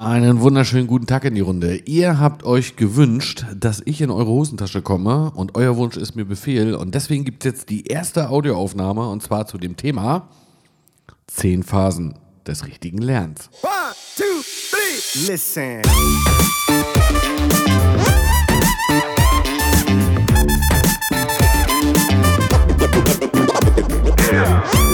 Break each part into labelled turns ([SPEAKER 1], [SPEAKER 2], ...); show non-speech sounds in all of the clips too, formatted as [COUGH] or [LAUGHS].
[SPEAKER 1] Einen wunderschönen guten Tag in die Runde. Ihr habt euch gewünscht, dass ich in eure Hosentasche komme und euer Wunsch ist mir Befehl und deswegen gibt es jetzt die erste Audioaufnahme und zwar zu dem Thema 10 Phasen des richtigen Lernens. One, two, three, listen. [LAUGHS]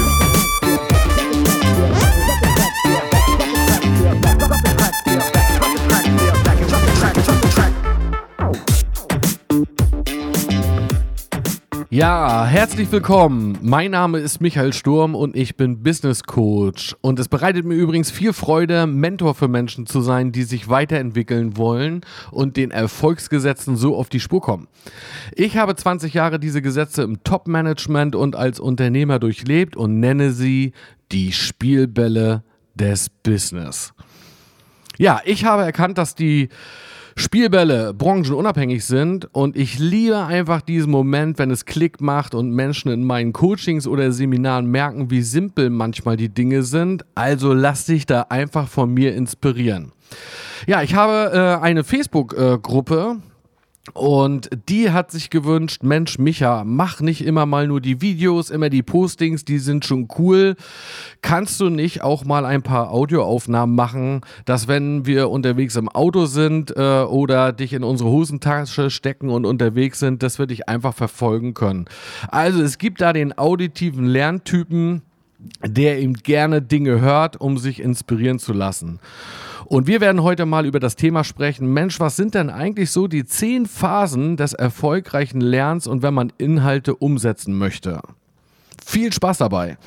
[SPEAKER 1] Ja, herzlich willkommen. Mein Name ist Michael Sturm und ich bin Business Coach. Und es bereitet mir übrigens viel Freude, Mentor für Menschen zu sein, die sich weiterentwickeln wollen und den Erfolgsgesetzen so auf die Spur kommen. Ich habe 20 Jahre diese Gesetze im Top-Management und als Unternehmer durchlebt und nenne sie die Spielbälle des Business. Ja, ich habe erkannt, dass die Spielbälle branchenunabhängig sind und ich liebe einfach diesen Moment, wenn es Klick macht und Menschen in meinen Coachings oder Seminaren merken, wie simpel manchmal die Dinge sind. Also lass dich da einfach von mir inspirieren. Ja, ich habe äh, eine Facebook-Gruppe. Äh, und die hat sich gewünscht, Mensch, Micha, mach nicht immer mal nur die Videos, immer die Postings, die sind schon cool. Kannst du nicht auch mal ein paar Audioaufnahmen machen, dass wenn wir unterwegs im Auto sind äh, oder dich in unsere Hosentasche stecken und unterwegs sind, dass wir dich einfach verfolgen können. Also es gibt da den auditiven Lerntypen, der eben gerne Dinge hört, um sich inspirieren zu lassen. Und wir werden heute mal über das Thema sprechen. Mensch, was sind denn eigentlich so die zehn Phasen des erfolgreichen Lernens und wenn man Inhalte umsetzen möchte? Viel Spaß dabei!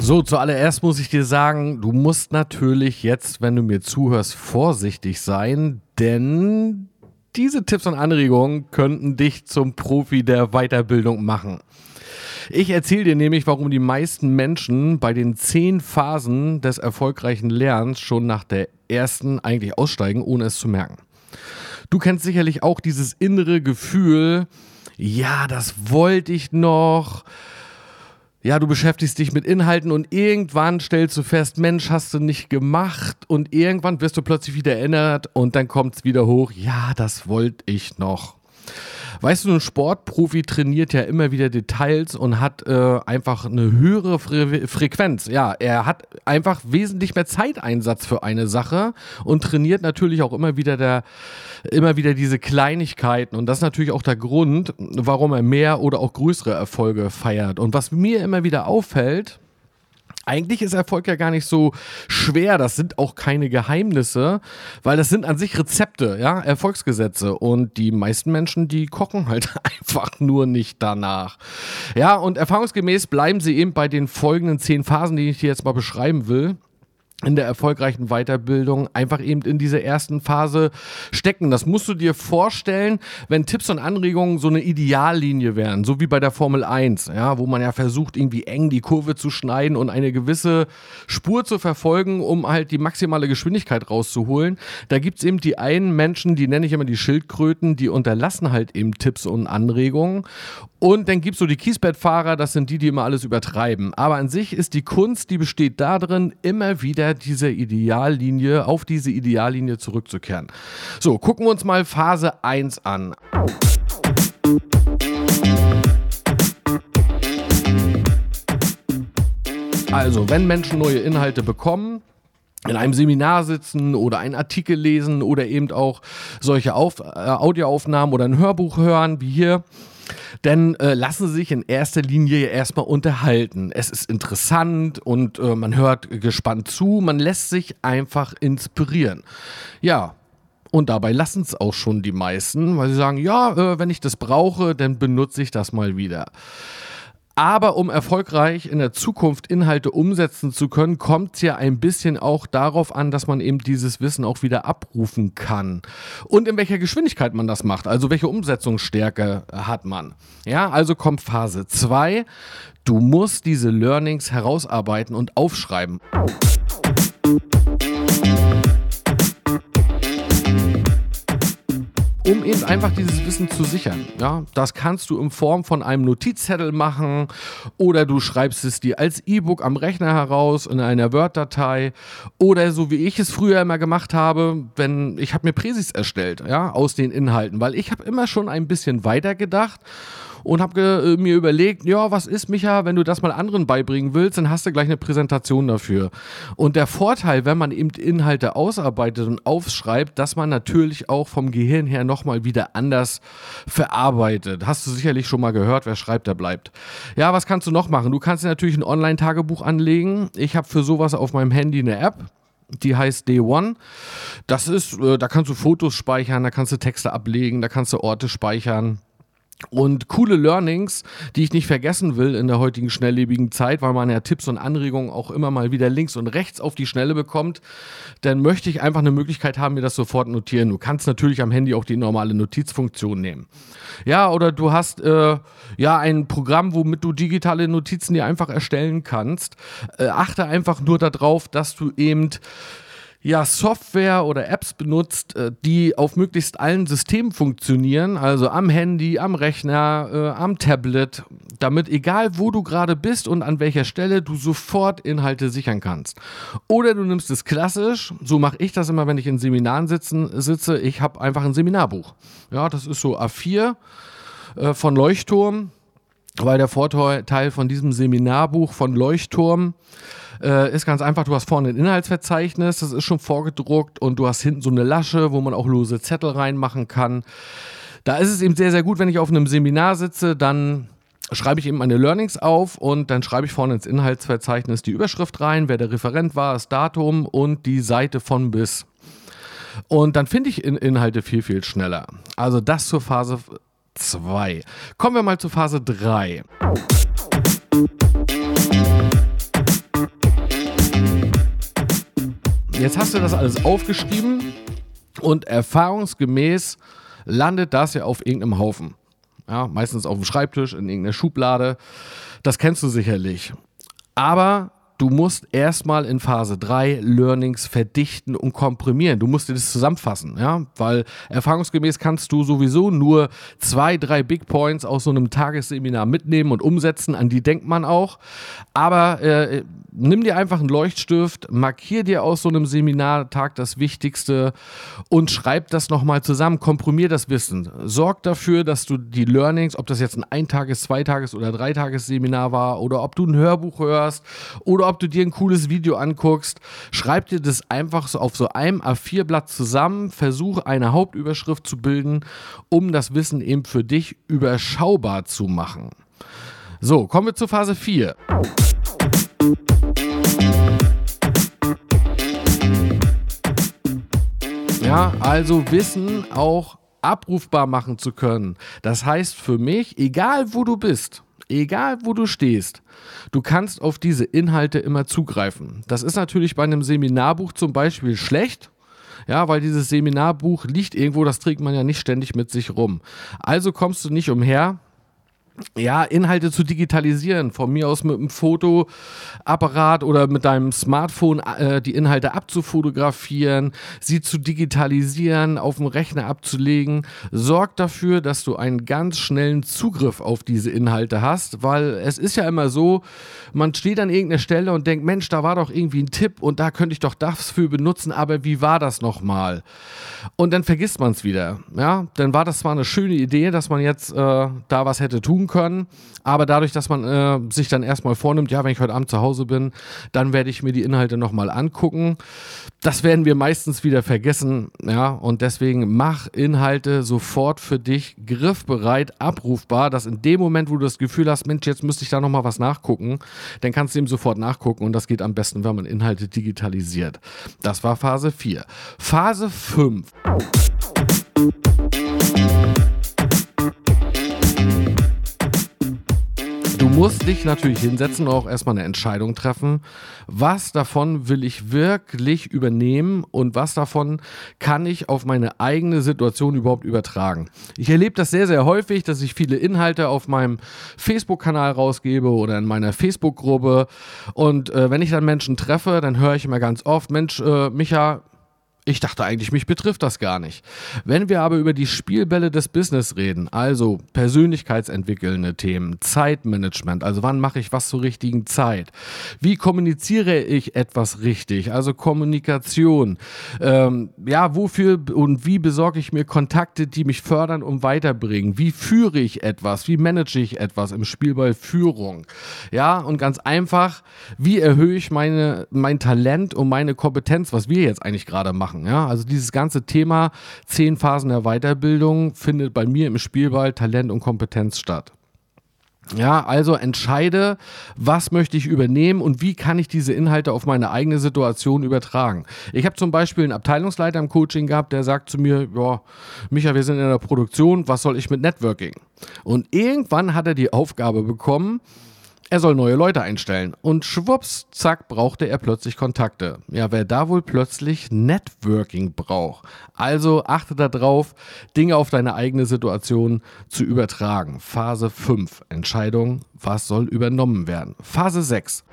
[SPEAKER 1] So, zuallererst muss ich dir sagen, du musst natürlich jetzt, wenn du mir zuhörst, vorsichtig sein, denn diese Tipps und Anregungen könnten dich zum Profi der Weiterbildung machen. Ich erzähle dir nämlich, warum die meisten Menschen bei den zehn Phasen des erfolgreichen Lernens schon nach der ersten eigentlich aussteigen, ohne es zu merken. Du kennst sicherlich auch dieses innere Gefühl, ja, das wollte ich noch, ja, du beschäftigst dich mit Inhalten und irgendwann stellst du fest, Mensch, hast du nicht gemacht und irgendwann wirst du plötzlich wieder erinnert und dann kommt es wieder hoch, ja, das wollte ich noch. Weißt du, ein Sportprofi trainiert ja immer wieder Details und hat äh, einfach eine höhere Fre Frequenz. Ja, er hat einfach wesentlich mehr Zeiteinsatz für eine Sache und trainiert natürlich auch immer wieder der, immer wieder diese Kleinigkeiten. Und das ist natürlich auch der Grund, warum er mehr oder auch größere Erfolge feiert. Und was mir immer wieder auffällt, eigentlich ist Erfolg ja gar nicht so schwer. Das sind auch keine Geheimnisse, weil das sind an sich Rezepte, ja, Erfolgsgesetze. Und die meisten Menschen, die kochen halt [LAUGHS] einfach nur nicht danach. Ja, und erfahrungsgemäß bleiben sie eben bei den folgenden zehn Phasen, die ich dir jetzt mal beschreiben will in der erfolgreichen Weiterbildung einfach eben in dieser ersten Phase stecken. Das musst du dir vorstellen, wenn Tipps und Anregungen so eine Ideallinie wären, so wie bei der Formel 1, ja, wo man ja versucht, irgendwie eng die Kurve zu schneiden und eine gewisse Spur zu verfolgen, um halt die maximale Geschwindigkeit rauszuholen. Da gibt's eben die einen Menschen, die nenne ich immer die Schildkröten, die unterlassen halt eben Tipps und Anregungen. Und dann gibt's so die Kiesbettfahrer, das sind die, die immer alles übertreiben. Aber an sich ist die Kunst, die besteht darin, immer wieder dieser Ideallinie, auf diese Ideallinie zurückzukehren. So, gucken wir uns mal Phase 1 an. Also, wenn Menschen neue Inhalte bekommen, in einem Seminar sitzen oder einen Artikel lesen oder eben auch solche Auf äh, Audioaufnahmen oder ein Hörbuch hören, wie hier, denn äh, lassen sie sich in erster Linie erstmal unterhalten. Es ist interessant und äh, man hört gespannt zu, man lässt sich einfach inspirieren. Ja, und dabei lassen es auch schon die meisten, weil sie sagen, ja, äh, wenn ich das brauche, dann benutze ich das mal wieder. Aber um erfolgreich in der Zukunft Inhalte umsetzen zu können, kommt es ja ein bisschen auch darauf an, dass man eben dieses Wissen auch wieder abrufen kann. Und in welcher Geschwindigkeit man das macht, also welche Umsetzungsstärke hat man. Ja, also kommt Phase 2. Du musst diese Learnings herausarbeiten und aufschreiben. Um eben einfach dieses Wissen zu sichern. Ja, das kannst du in Form von einem Notizzettel machen oder du schreibst es dir als E-Book am Rechner heraus in einer Word-Datei oder so wie ich es früher immer gemacht habe, wenn ich habe mir Präsis erstellt, ja, aus den Inhalten, weil ich habe immer schon ein bisschen weiter gedacht und habe äh, mir überlegt, ja, was ist, Micha, wenn du das mal anderen beibringen willst, dann hast du gleich eine Präsentation dafür. Und der Vorteil, wenn man eben Inhalte ausarbeitet und aufschreibt, dass man natürlich auch vom Gehirn her nochmal wieder anders verarbeitet. Hast du sicherlich schon mal gehört, wer schreibt, der bleibt. Ja, was kannst du noch machen? Du kannst dir natürlich ein Online-Tagebuch anlegen. Ich habe für sowas auf meinem Handy eine App. Die heißt Day One. Das ist, äh, da kannst du Fotos speichern, da kannst du Texte ablegen, da kannst du Orte speichern. Und coole Learnings, die ich nicht vergessen will in der heutigen schnelllebigen Zeit, weil man ja Tipps und Anregungen auch immer mal wieder links und rechts auf die Schnelle bekommt, dann möchte ich einfach eine Möglichkeit haben, mir das sofort notieren. Du kannst natürlich am Handy auch die normale Notizfunktion nehmen. Ja, oder du hast äh, ja ein Programm, womit du digitale Notizen dir einfach erstellen kannst. Äh, achte einfach nur darauf, dass du eben ja, Software oder Apps benutzt, äh, die auf möglichst allen Systemen funktionieren, also am Handy, am Rechner, äh, am Tablet, damit egal wo du gerade bist und an welcher Stelle du sofort Inhalte sichern kannst. Oder du nimmst es klassisch, so mache ich das immer, wenn ich in Seminaren sitzen, sitze, ich habe einfach ein Seminarbuch. Ja, das ist so A4 äh, von Leuchtturm, weil der Vorteil von diesem Seminarbuch von Leuchtturm äh, ist ganz einfach, du hast vorne ein Inhaltsverzeichnis, das ist schon vorgedruckt und du hast hinten so eine Lasche, wo man auch lose Zettel reinmachen kann. Da ist es eben sehr, sehr gut, wenn ich auf einem Seminar sitze, dann schreibe ich eben meine Learnings auf und dann schreibe ich vorne ins Inhaltsverzeichnis die Überschrift rein, wer der Referent war, das Datum und die Seite von bis. Und dann finde ich in Inhalte viel, viel schneller. Also das zur Phase 2. Kommen wir mal zur Phase 3. Jetzt hast du das alles aufgeschrieben und erfahrungsgemäß landet das ja auf irgendeinem Haufen. Ja, meistens auf dem Schreibtisch, in irgendeiner Schublade. Das kennst du sicherlich. Aber du musst erstmal in Phase 3 Learnings verdichten und komprimieren. Du musst dir das zusammenfassen, ja, weil erfahrungsgemäß kannst du sowieso nur zwei, drei Big Points aus so einem Tagesseminar mitnehmen und umsetzen, an die denkt man auch. Aber äh, nimm dir einfach einen Leuchtstift, markier dir aus so einem Seminartag das Wichtigste und schreib das nochmal zusammen, komprimier das Wissen. Sorg dafür, dass du die Learnings, ob das jetzt ein Eintages-, Zweitages- oder Dreitages-Seminar war oder ob du ein Hörbuch hörst oder ob ob du dir ein cooles Video anguckst, schreib dir das einfach so auf so einem A4-Blatt zusammen, versuch eine Hauptüberschrift zu bilden, um das Wissen eben für dich überschaubar zu machen. So, kommen wir zur Phase 4. Ja, also Wissen auch abrufbar machen zu können. Das heißt für mich, egal wo du bist, egal wo du stehst, du kannst auf diese Inhalte immer zugreifen. Das ist natürlich bei einem Seminarbuch zum Beispiel schlecht. Ja, weil dieses Seminarbuch liegt irgendwo, das trägt man ja nicht ständig mit sich rum. Also kommst du nicht umher, ja, Inhalte zu digitalisieren, von mir aus mit einem Fotoapparat oder mit deinem Smartphone äh, die Inhalte abzufotografieren, sie zu digitalisieren, auf dem Rechner abzulegen, sorgt dafür, dass du einen ganz schnellen Zugriff auf diese Inhalte hast, weil es ist ja immer so, man steht an irgendeiner Stelle und denkt, Mensch, da war doch irgendwie ein Tipp und da könnte ich doch das für benutzen, aber wie war das nochmal? Und dann vergisst man es wieder, ja, dann war das zwar eine schöne Idee, dass man jetzt äh, da was hätte tun tun können. Aber dadurch, dass man äh, sich dann erstmal vornimmt, ja, wenn ich heute Abend zu Hause bin, dann werde ich mir die Inhalte nochmal angucken. Das werden wir meistens wieder vergessen, ja, und deswegen mach Inhalte sofort für dich griffbereit, abrufbar, dass in dem Moment, wo du das Gefühl hast, Mensch, jetzt müsste ich da nochmal was nachgucken, dann kannst du ihm sofort nachgucken und das geht am besten, wenn man Inhalte digitalisiert. Das war Phase 4. Phase 5. musst dich natürlich hinsetzen und auch erstmal eine Entscheidung treffen. Was davon will ich wirklich übernehmen und was davon kann ich auf meine eigene Situation überhaupt übertragen? Ich erlebe das sehr, sehr häufig, dass ich viele Inhalte auf meinem Facebook-Kanal rausgebe oder in meiner Facebook-Gruppe. Und äh, wenn ich dann Menschen treffe, dann höre ich immer ganz oft, Mensch, äh, Micha, Ich dachte eigentlich, mich betrifft das gar nicht. Wenn wir aber über die Spielbälle des Business reden, also persönlichkeitsentwickelnde Themen, Zeitmanagement, also wann mache ich was zur richtigen Zeit, wie kommuniziere ich etwas richtig, also Kommunikation, ähm, ja, wofür und wie besorge ich mir Kontakte, die mich fördern und weiterbringen, wie führe ich etwas, wie manage ich etwas im Spielball Führung, ja, und ganz einfach, wie erhöhe ich meine, mein Talent und meine Kompetenz, was wir jetzt eigentlich gerade machen machen. Ja? Also dieses ganze Thema zehn Phasen der Weiterbildung findet bei mir im Spielball Talent und Kompetenz statt. Ja, also entscheide, was möchte ich übernehmen und wie kann ich diese Inhalte auf meine eigene Situation übertragen. Ich habe zum Beispiel einen Abteilungsleiter im Coaching gehabt, der sagt zu mir, ja, Micha, wir sind in der Produktion, was soll ich mit Networking? Und irgendwann hat er die Aufgabe bekommen, er soll neue Leute einstellen. Und schwupps, zack, brauchte er plötzlich Kontakte. Ja, wer da wohl plötzlich Networking braucht. Also achte darauf, Dinge auf deine eigene Situation zu übertragen. Phase 5. Entscheidung, was soll übernommen werden. Phase 6.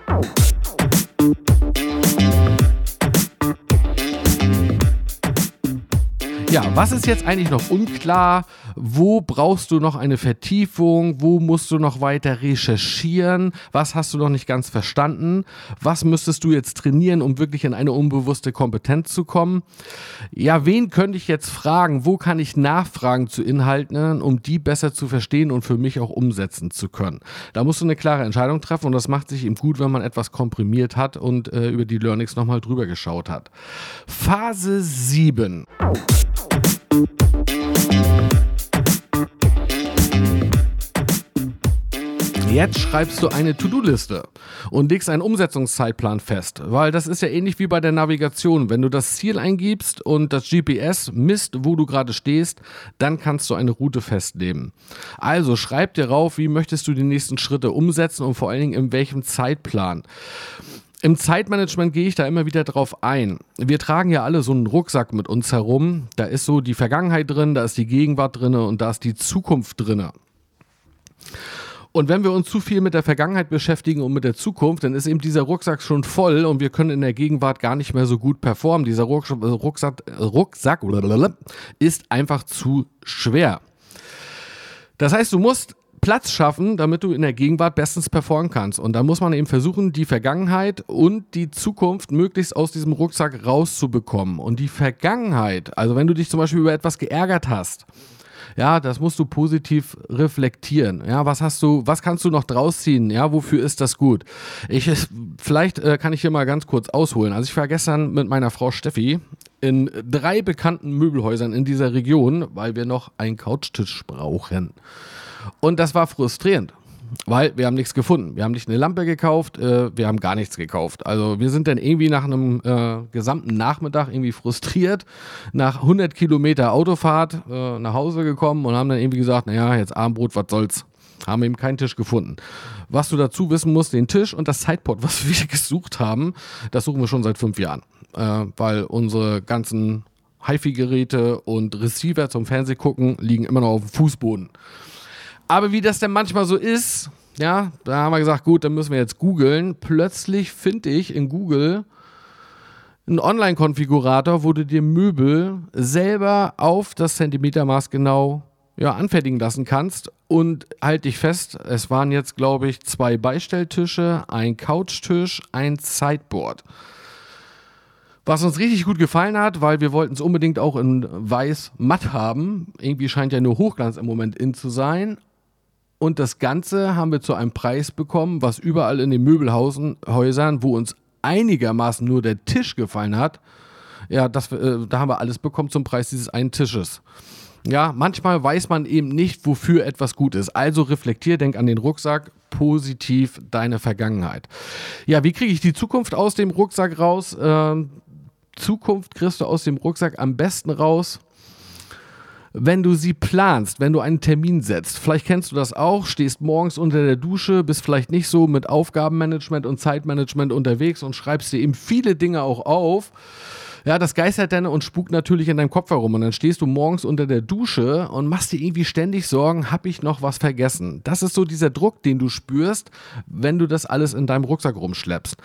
[SPEAKER 1] Ja, was ist jetzt eigentlich noch unklar? Wo brauchst du noch eine Vertiefung? Wo musst du noch weiter recherchieren? Was hast du noch nicht ganz verstanden? Was müsstest du jetzt trainieren, um wirklich in eine unbewusste Kompetenz zu kommen? Ja, wen könnte ich jetzt fragen? Wo kann ich nachfragen zu Inhalten, um die besser zu verstehen und für mich auch umsetzen zu können? Da musst du eine klare Entscheidung treffen und das macht sich eben gut, wenn man etwas komprimiert hat und äh, über die Learnings nochmal drüber geschaut hat. Phase 7. Jetzt schreibst du eine To-Do-Liste und legst einen Umsetzungszeitplan fest, weil das ist ja ähnlich wie bei der Navigation. Wenn du das Ziel eingibst und das GPS misst, wo du gerade stehst, dann kannst du eine Route festlegen. Also schreib dir rauf, wie möchtest du die nächsten Schritte umsetzen und vor allen Dingen in welchem Zeitplan. Im Zeitmanagement gehe ich da immer wieder drauf ein. Wir tragen ja alle so einen Rucksack mit uns herum. Da ist so die Vergangenheit drin, da ist die Gegenwart drin und da ist die Zukunft drin. Und wenn wir uns zu viel mit der Vergangenheit beschäftigen und mit der Zukunft, dann ist eben dieser Rucksack schon voll und wir können in der Gegenwart gar nicht mehr so gut performen. Dieser Rucksack, Rucksack ist einfach zu schwer. Das heißt, du musst Platz schaffen, damit du in der Gegenwart bestens performen kannst. Und da muss man eben versuchen, die Vergangenheit und die Zukunft möglichst aus diesem Rucksack rauszubekommen. Und die Vergangenheit, also wenn du dich zum Beispiel über etwas geärgert hast, ja, das musst du positiv reflektieren. Ja, was hast du, was kannst du noch draus ziehen? Ja, wofür ist das gut? Ich, vielleicht äh, kann ich hier mal ganz kurz ausholen. Also ich war gestern mit meiner Frau Steffi in drei bekannten Möbelhäusern in dieser Region, weil wir noch einen Couchtisch brauchen. Und das war frustrierend. Weil wir haben nichts gefunden. Wir haben nicht eine Lampe gekauft, äh, wir haben gar nichts gekauft. Also wir sind dann irgendwie nach einem äh, gesamten Nachmittag irgendwie frustriert, nach 100 Kilometer Autofahrt äh, nach Hause gekommen und haben dann irgendwie gesagt, naja, jetzt Abendbrot, was soll's. Haben eben keinen Tisch gefunden. Was du dazu wissen musst, den Tisch und das Sideboard, was [LAUGHS] wir gesucht haben, das suchen wir schon seit fünf Jahren. Äh, weil unsere ganzen HiFi-Geräte und Receiver zum Fernsehgucken liegen immer noch auf dem Fußboden. Aber wie das denn manchmal so ist, ja, da haben wir gesagt, gut, dann müssen wir jetzt googeln. Plötzlich finde ich in Google einen Online-Konfigurator, wo du dir Möbel selber auf das Zentimetermaß genau ja, anfertigen lassen kannst. Und halt dich fest, es waren jetzt, glaube ich, zwei Beistelltische, ein Couchtisch, ein Sideboard. Was uns richtig gut gefallen hat, weil wir wollten es unbedingt auch in weiß matt haben. Irgendwie scheint ja nur Hochglanz im Moment in zu sein. Und das Ganze haben wir zu einem Preis bekommen, was überall in den Möbelhäusern, wo uns einigermaßen nur der Tisch gefallen hat, ja, das, äh, da haben wir alles bekommen zum Preis dieses einen Tisches. Ja, manchmal weiß man eben nicht, wofür etwas gut ist. Also reflektier, denk an den Rucksack, positiv deine Vergangenheit. Ja, wie kriege ich die Zukunft aus dem Rucksack raus? Ähm, Zukunft kriegst du aus dem Rucksack am besten raus, wenn du sie planst, wenn du einen Termin setzt. Vielleicht kennst du das auch, stehst morgens unter der Dusche, bist vielleicht nicht so mit Aufgabenmanagement und Zeitmanagement unterwegs und schreibst dir eben viele Dinge auch auf. Ja, das geistert dann und spukt natürlich in deinem Kopf herum. Und dann stehst du morgens unter der Dusche und machst dir irgendwie ständig Sorgen, habe ich noch was vergessen? Das ist so dieser Druck, den du spürst, wenn du das alles in deinem Rucksack rumschleppst.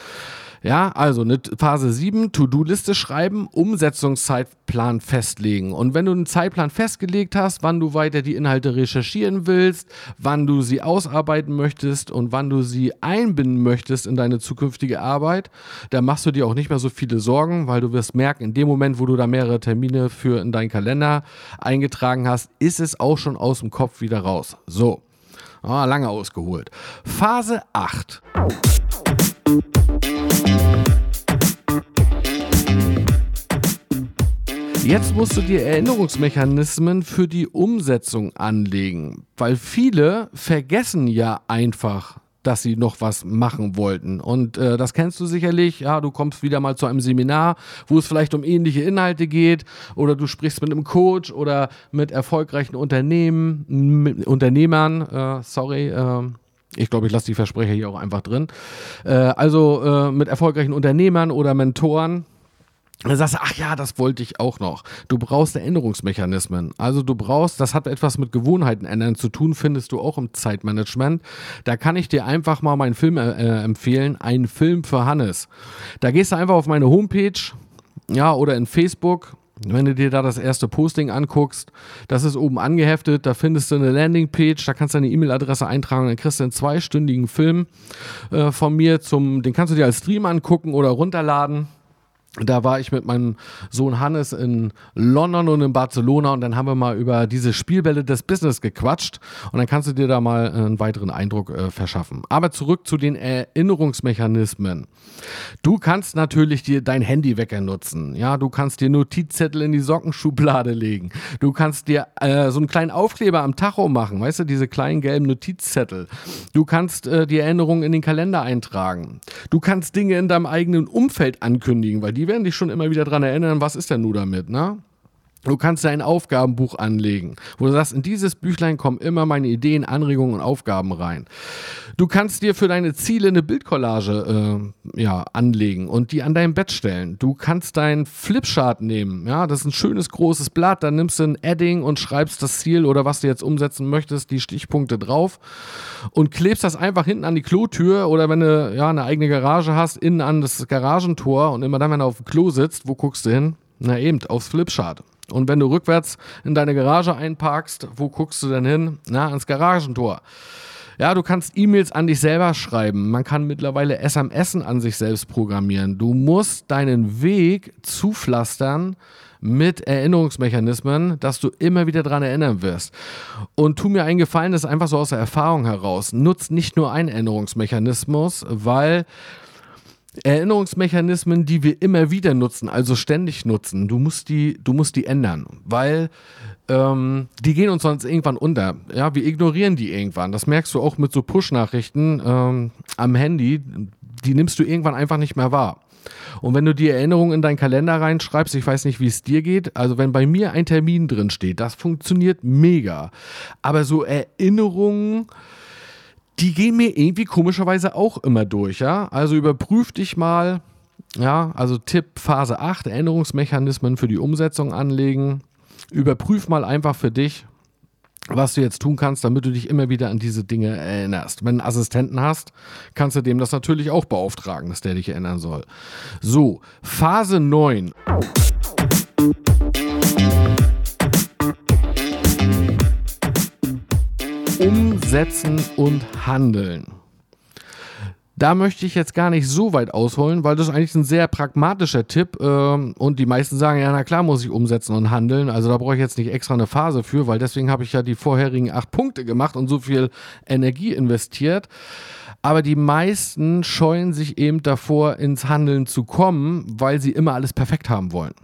[SPEAKER 1] Ja, also eine Phase 7, To-Do-Liste schreiben, Umsetzungszeitplan festlegen. Und wenn du einen Zeitplan festgelegt hast, wann du weiter die Inhalte recherchieren willst, wann du sie ausarbeiten möchtest und wann du sie einbinden möchtest in deine zukünftige Arbeit, dann machst du dir auch nicht mehr so viele Sorgen, weil du wirst merken, in dem Moment, wo du da mehrere Termine für in deinen Kalender eingetragen hast, ist es auch schon aus dem Kopf wieder raus. So. Ah, lange ausgeholt. Phase 8. Jetzt musst du dir Erinnerungsmechanismen für die Umsetzung anlegen, weil viele vergessen ja einfach, dass sie noch was machen wollten. Und äh, das kennst du sicherlich. Ja, du kommst wieder mal zu einem Seminar, wo es vielleicht um ähnliche Inhalte geht, oder du sprichst mit einem Coach oder mit erfolgreichen Unternehmen, mit Unternehmern. Äh, sorry. Äh, ich glaube, ich lasse die Versprecher hier auch einfach drin. Äh, also äh, mit erfolgreichen Unternehmern oder Mentoren dann sagst du, ach ja, das wollte ich auch noch. Du brauchst Erinnerungsmechanismen. Also du brauchst, das hat etwas mit Gewohnheiten ändern zu tun, findest du auch im Zeitmanagement. Da kann ich dir einfach mal meinen Film äh, empfehlen, ein Film für Hannes. Da gehst du einfach auf meine Homepage, ja, oder in Facebook. Wenn du dir da das erste Posting anguckst, das ist oben angeheftet, da findest du eine Landingpage, da kannst du deine E-Mail-Adresse eintragen, dann kriegst du einen zweistündigen Film äh, von mir zum, den kannst du dir als Stream angucken oder runterladen. Da war ich mit meinem Sohn Hannes in London und in Barcelona und dann haben wir mal über diese Spielbälle des Business gequatscht und dann kannst du dir da mal einen weiteren Eindruck äh, verschaffen. Aber zurück zu den Erinnerungsmechanismen. Du kannst natürlich dir dein Handywecker nutzen. Ja, du kannst dir Notizzettel in die Sockenschublade legen. Du kannst dir äh, so einen kleinen Aufkleber am Tacho machen, weißt du, diese kleinen gelben Notizzettel. Du kannst äh, die Erinnerungen in den Kalender eintragen. Du kannst Dinge in deinem eigenen Umfeld ankündigen, weil die die werden dich schon immer wieder daran erinnern, was ist denn nun damit, ne? Du kannst ein Aufgabenbuch anlegen, wo du sagst, in dieses Büchlein kommen immer meine Ideen, Anregungen und Aufgaben rein. Du kannst dir für deine Ziele eine Bildcollage äh, ja, anlegen und die an dein Bett stellen. Du kannst dein Flipchart nehmen, ja, das ist ein schönes großes Blatt, dann nimmst du ein Edding und schreibst das Ziel oder was du jetzt umsetzen möchtest, die Stichpunkte drauf und klebst das einfach hinten an die Klotür oder wenn du ja eine eigene Garage hast, innen an das Garagentor und immer dann, wenn du auf dem Klo sitzt, wo guckst du hin? Na eben, aufs Flipchart. Und wenn du rückwärts in deine Garage einparkst, wo guckst du denn hin? Na, ans Garagentor. Ja, du kannst E-Mails an dich selber schreiben. Man kann mittlerweile SMS an sich selbst programmieren. Du musst deinen Weg zupflastern mit Erinnerungsmechanismen, dass du immer wieder daran erinnern wirst. Und tu mir einen Gefallen, das ist einfach so aus der Erfahrung heraus. Nutz nicht nur einen Erinnerungsmechanismus, weil Erinnerungsmechanismen, die wir immer wieder nutzen, also ständig nutzen, du musst die, du musst die ändern, weil ähm, die gehen uns sonst irgendwann unter. Ja, wir ignorieren die irgendwann. Das merkst du auch mit so Push-Nachrichten ähm, am Handy. Die nimmst du irgendwann einfach nicht mehr wahr. Und wenn du die Erinnerung in deinen Kalender reinschreibst, ich weiß nicht, wie es dir geht, also wenn bei mir ein Termin drin steht, das funktioniert mega. Aber so Erinnerungen, die gehen mir irgendwie komischerweise auch immer durch, ja. Also überprüf dich mal, ja, also Tipp Phase 8, Erinnerungsmechanismen für die Umsetzung anlegen. Überprüf mal einfach für dich, was du jetzt tun kannst, damit du dich immer wieder an diese Dinge erinnerst. Wenn du einen Assistenten hast, kannst du dem das natürlich auch beauftragen, dass der dich erinnern soll. So, Phase 9. Umsetzen und Handeln. Da möchte ich jetzt gar nicht so weit ausholen, weil das ist eigentlich ein sehr pragmatischer Tipp ähm, und die meisten sagen, ja, na klar muss ich umsetzen und handeln. Also da brauche ich jetzt nicht extra eine Phase für, weil deswegen habe ich ja die vorherigen acht Punkte gemacht und so viel Energie investiert. Aber die meisten scheuen sich eben davor, ins Handeln zu kommen, weil sie immer alles perfekt haben wollen.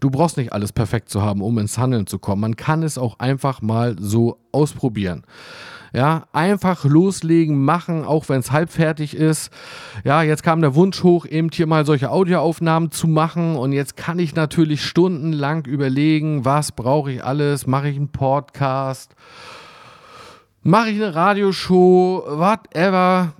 [SPEAKER 1] Du brauchst nicht alles perfekt zu haben, um ins Handeln zu kommen. Man kann es auch einfach mal so ausprobieren. Ja, einfach loslegen, machen, auch wenn es halbfertig ist. Ja, jetzt kam der Wunsch hoch, eben hier mal solche Audioaufnahmen zu machen. Und jetzt kann ich natürlich stundenlang überlegen, was brauche ich alles? Mache ich einen Podcast? Mache ich eine Radioshow? Whatever.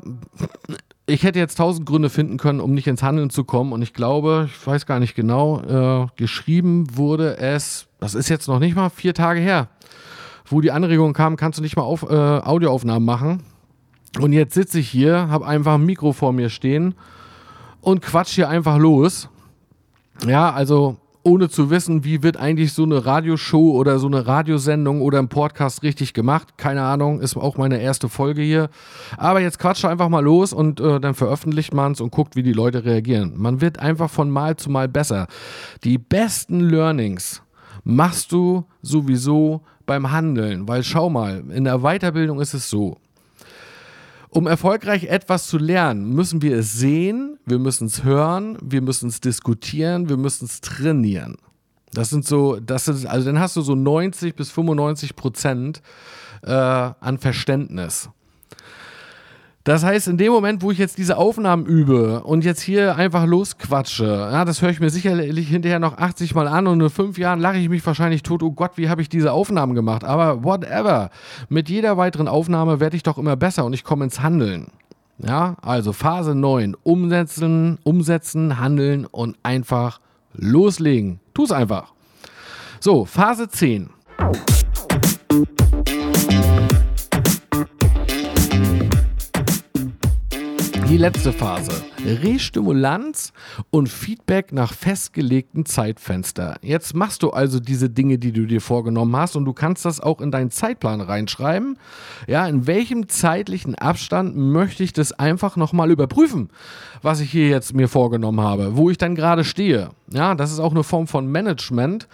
[SPEAKER 1] Ich hätte jetzt tausend Gründe finden können, um nicht ins Handeln zu kommen. Und ich glaube, ich weiß gar nicht genau, äh, geschrieben wurde es, das ist jetzt noch nicht mal vier Tage her wo die Anregung kam, kannst du nicht mal auf, äh, Audioaufnahmen machen. Und jetzt sitze ich hier, habe einfach ein Mikro vor mir stehen und quatsch hier einfach los. Ja, also ohne zu wissen, wie wird eigentlich so eine Radioshow oder so eine Radiosendung oder ein Podcast richtig gemacht. Keine Ahnung, ist auch meine erste Folge hier. Aber jetzt quatscht einfach mal los und äh, dann veröffentlicht man es und guckt, wie die Leute reagieren. Man wird einfach von Mal zu Mal besser. Die besten Learnings machst du sowieso beim Handeln, weil schau mal, in der Weiterbildung ist es so. Um erfolgreich etwas zu lernen, müssen wir es sehen, wir müssen es hören, wir müssen es diskutieren, wir müssen es trainieren. Das sind so, das ist, also dann hast du so 90 bis 95 Prozent äh, an Verständnis. Das heißt, in dem Moment, wo ich jetzt diese Aufnahmen übe und jetzt hier einfach losquatsche, ja, das höre ich mir sicherlich hinterher noch 80 Mal an und in fünf Jahren lache ich mich wahrscheinlich tot, oh Gott, wie habe ich diese Aufnahmen gemacht? Aber whatever. Mit jeder weiteren Aufnahme werde ich doch immer besser und ich komme ins Handeln. Ja, also Phase 9, umsetzen, umsetzen, handeln und einfach loslegen. Tu es einfach. So, Phase 10. Die letzte Phase. Restimulanz und Feedback nach festgelegten Zeitfenster. Jetzt machst du also diese Dinge, die du dir vorgenommen hast und du kannst das auch in deinen Zeitplan reinschreiben. Ja, in welchem zeitlichen Abstand möchte ich das einfach nochmal überprüfen, was ich hier jetzt mir vorgenommen habe, wo ich dann gerade stehe. Ja, das ist auch eine Form von Management.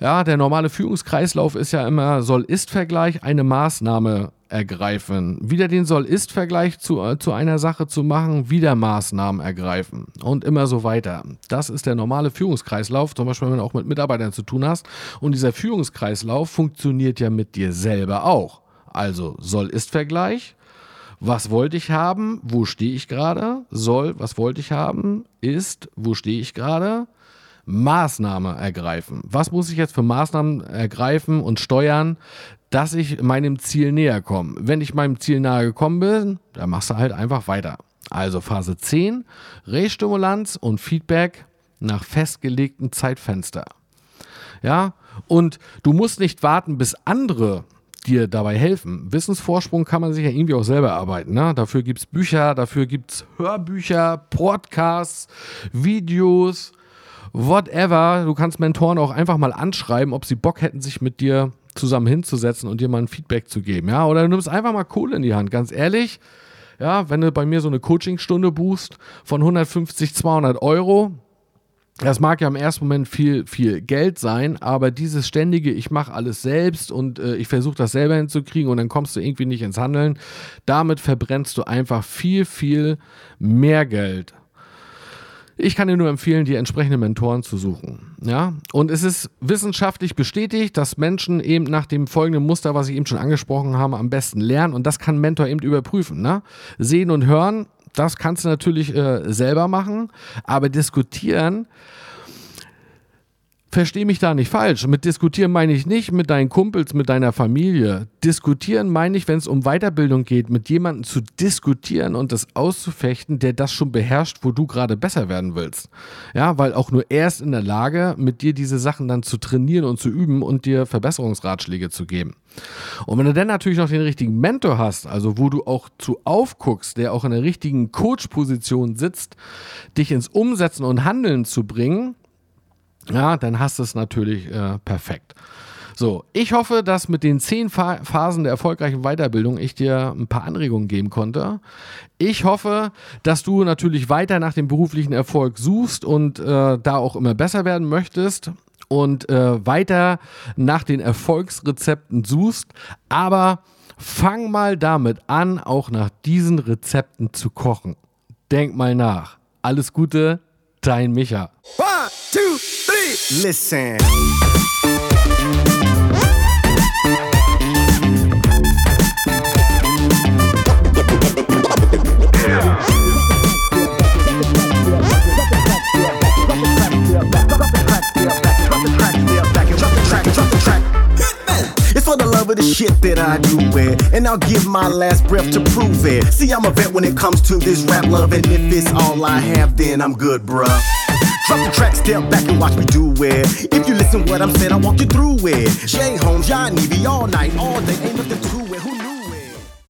[SPEAKER 1] Ja, der normale Führungskreislauf ist ja immer Soll-Ist-Vergleich, eine Maßnahme ergreifen. Wieder den Soll-Ist-Vergleich zu, äh, zu einer Sache zu machen, wieder Maßnahmen ergreifen und immer so weiter. Das ist der normale Führungskreislauf, zum Beispiel wenn du auch mit Mitarbeitern zu tun hast. Und dieser Führungskreislauf funktioniert ja mit dir selber auch. Also Soll-Ist-Vergleich, was wollte ich haben, wo stehe ich gerade, soll, was wollte ich haben, ist, wo stehe ich gerade, Maßnahme ergreifen. Was muss ich jetzt für Maßnahmen ergreifen und steuern, dass ich meinem Ziel näher komme? Wenn ich meinem Ziel nahe gekommen bin, dann machst du halt einfach weiter. Also Phase 10, Restimulanz und Feedback nach festgelegten Zeitfenster. Ja, und du musst nicht warten, bis andere dir dabei helfen. Wissensvorsprung kann man sich ja irgendwie auch selber arbeiten. Ne? Dafür gibt es Bücher, dafür gibt es Hörbücher, Podcasts, Videos, whatever. Du kannst Mentoren auch einfach mal anschreiben, ob sie Bock hätten, sich mit dir zusammen hinzusetzen und dir mal ein Feedback zu geben. Ja, oder du nimmst einfach mal Kohle in die Hand. Ganz ehrlich, ja, wenn du bei mir so eine Coachingstunde buchst von 150, 200 Euro, das mag ja im ersten Moment viel, viel Geld sein, aber dieses ständige, ich mache alles selbst und äh, ich versuche das selber hinzukriegen und dann kommst du irgendwie nicht ins Handeln, damit verbrennst du einfach viel, viel mehr Geld ich kann dir nur empfehlen, die entsprechenden Mentoren zu suchen. Ja, und es ist wissenschaftlich bestätigt, dass Menschen eben nach dem folgenden Muster, was ich eben schon angesprochen habe, am besten lernen und das kann Mentor eben überprüfen. Ne? Sehen und hören, das kannst du natürlich äh, selber machen, aber diskutieren Versteh mich da nicht falsch. Mit diskutieren meine ich nicht mit deinen Kumpels, mit deiner Familie. Diskutieren meine ich, wenn es um Weiterbildung geht, mit jemandem zu diskutieren und das auszufechten, der das schon beherrscht, wo du gerade besser werden willst. Ja, weil auch nur er ist in der Lage, mit dir diese Sachen dann zu trainieren und zu üben und dir Verbesserungsratschläge zu geben. Und wenn du dann natürlich noch den richtigen Mentor hast, also wo du auch zu aufguckst, der auch in der richtigen Coach-Position sitzt, dich ins Umsetzen und Handeln zu bringen, ja, dann hast du es natürlich äh, perfekt. So, ich hoffe, dass mit den zehn Phasen der erfolgreichen Weiterbildung ich dir ein paar Anregungen geben konnte. Ich hoffe, dass du natürlich weiter nach dem beruflichen Erfolg suchst und äh, da auch immer besser werden möchtest und äh, weiter nach den Erfolgsrezepten suchst. Aber fang mal damit an, auch nach diesen Rezepten zu kochen. Denk mal nach. Alles Gute, dein Micha. Three, listen. It's for the love of the shit that I do it. And I'll give my last breath to prove it. See, I'm a vet when it comes to this rap love. And if it's all I have, then I'm good, bruh. Drop the track, step back and watch me do it. If you listen what I'm saying, I'll walk you through it. Jay Holmes, John Evie, all night, all day, ain't nothing to